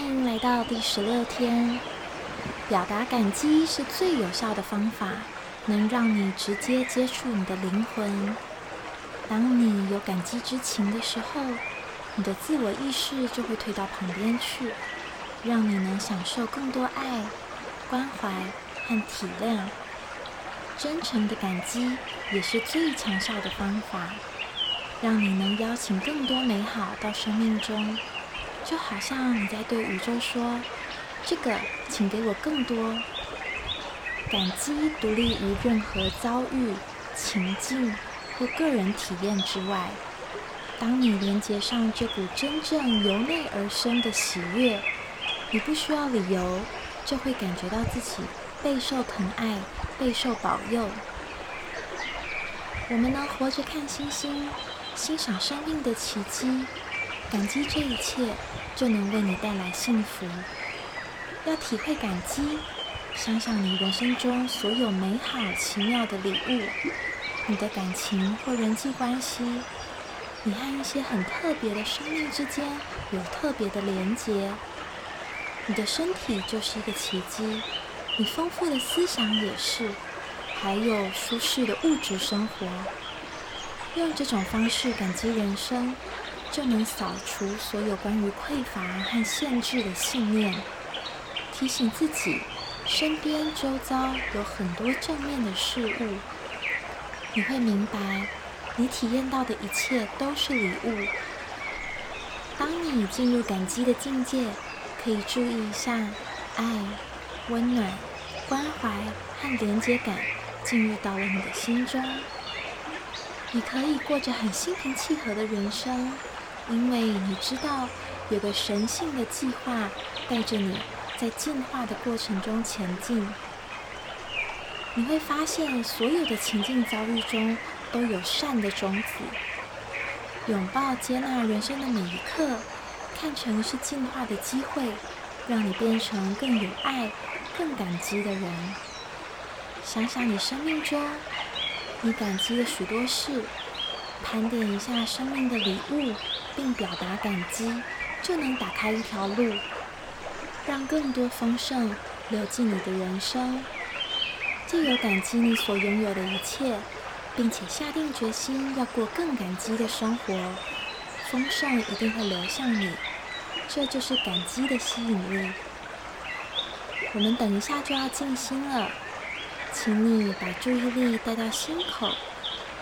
欢迎来到第十六天。表达感激是最有效的方法，能让你直接接触你的灵魂。当你有感激之情的时候，你的自我意识就会退到旁边去，让你能享受更多爱、关怀和体谅。真诚的感激也是最强效的方法，让你能邀请更多美好到生命中。就好像你在对宇宙说：“这个，请给我更多。”感激独立于任何遭遇、情境或个人体验之外。当你连接上这股真正由内而生的喜悦，你不需要理由，就会感觉到自己备受疼爱、备受保佑。我们能活着看星星，欣赏生命的奇迹。感激这一切，就能为你带来幸福。要体会感激，想想你人生中所有美好奇妙的礼物，你的感情或人际关系，你和一些很特别的生命之间有特别的连结。你的身体就是一个奇迹，你丰富的思想也是，还有舒适的物质生活。用这种方式感激人生。就能扫除所有关于匮乏和限制的信念，提醒自己身边周遭有很多正面的事物。你会明白，你体验到的一切都是礼物。当你进入感激的境界，可以注意一下爱、温暖、关怀和连接感进入到了你的心中。你可以过着很心平气和的人生。因为你知道，有个神性的计划带着你在进化的过程中前进。你会发现，所有的情境遭遇中都有善的种子。拥抱接纳人生的每一刻，看成是进化的机会，让你变成更有爱、更感激的人。想想你生命中，你感激的许多事，盘点一下生命的礼物。并表达感激，就能打开一条路，让更多丰盛流进你的人生。既有感激你所拥有的一切，并且下定决心要过更感激的生活，丰盛一定会流向你。这就是感激的吸引力。我们等一下就要静心了，请你把注意力带到心口，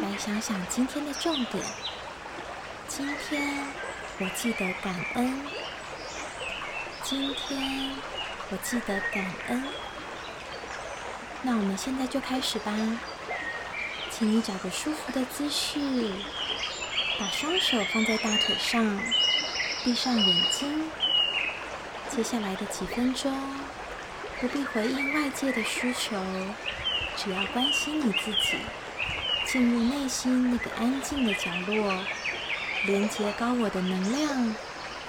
来想想今天的重点。今天我记得感恩。今天我记得感恩。那我们现在就开始吧。请你找个舒服的姿势，把双手放在大腿上，闭上眼睛。接下来的几分钟，不必回应外界的需求，只要关心你自己，进入内心那个安静的角落。连接高我的能量，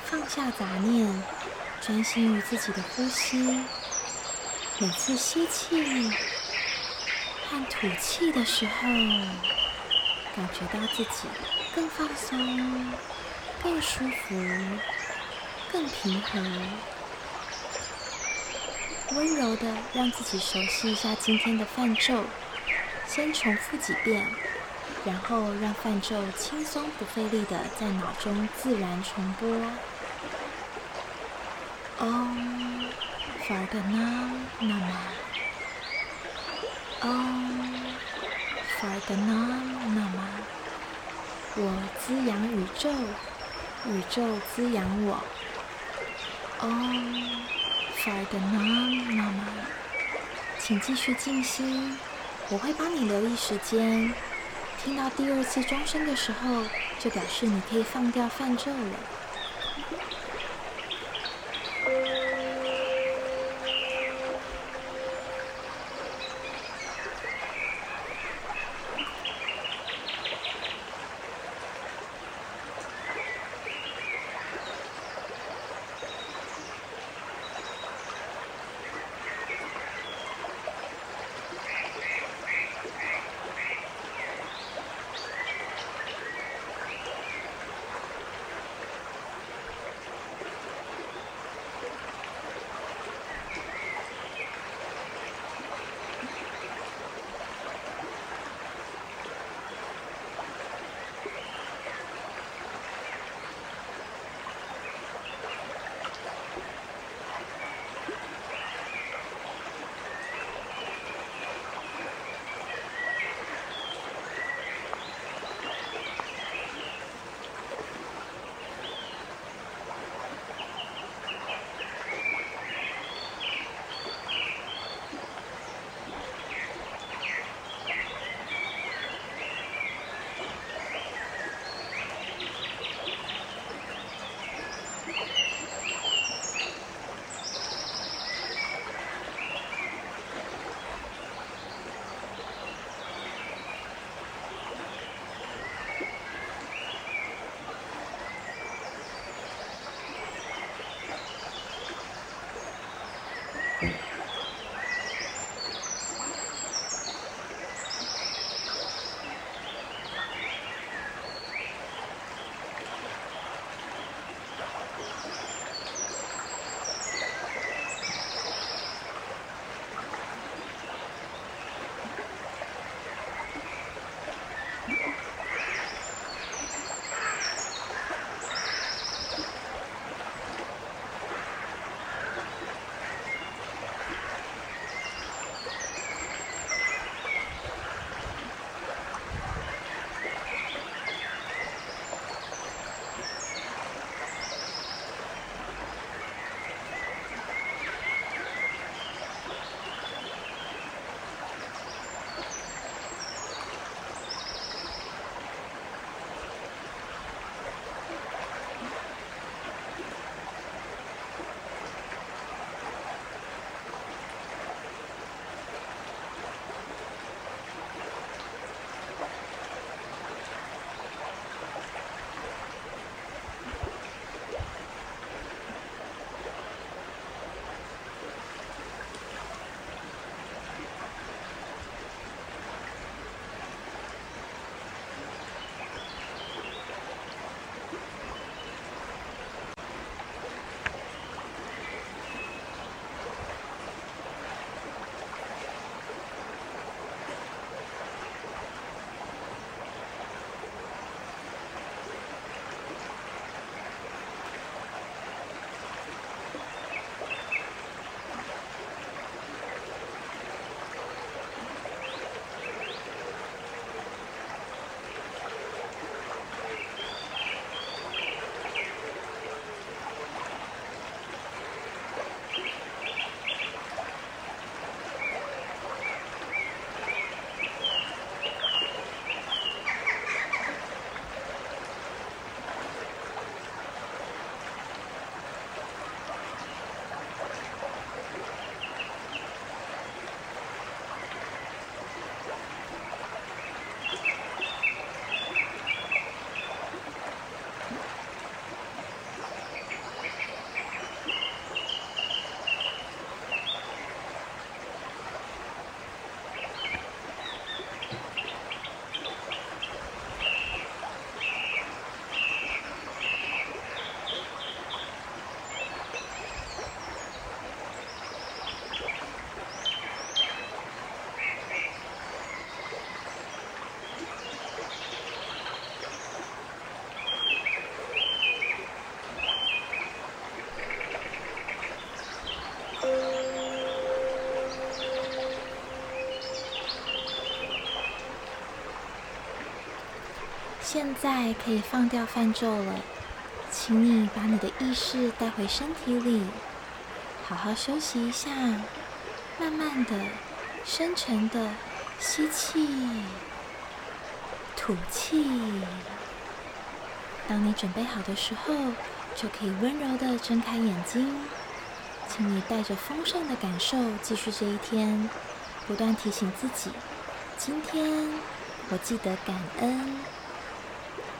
放下杂念，专心于自己的呼吸。每次吸气和吐气的时候，感觉到自己更放松、更舒服、更平和。温柔的让自己熟悉一下今天的泛咒，先重复几遍。然后让泛咒轻松不费力的在脑中自然重播。Om Fargana Nama。Om Fargana Nama。我滋养宇宙，宇宙滋养我。Om Fargana Nama。请继续静心，我会帮你留意时间。听到第二次钟声的时候，就表示你可以放掉泛咒了。现在可以放掉泛咒了，请你把你的意识带回身体里，好好休息一下，慢慢的、深沉的吸气、吐气。当你准备好的时候，就可以温柔的睁开眼睛。请你带着丰盛的感受继续这一天，不断提醒自己：今天我记得感恩。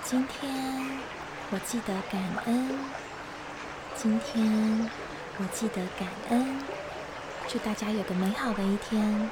今天我记得感恩。今天我记得感恩。祝大家有个美好的一天。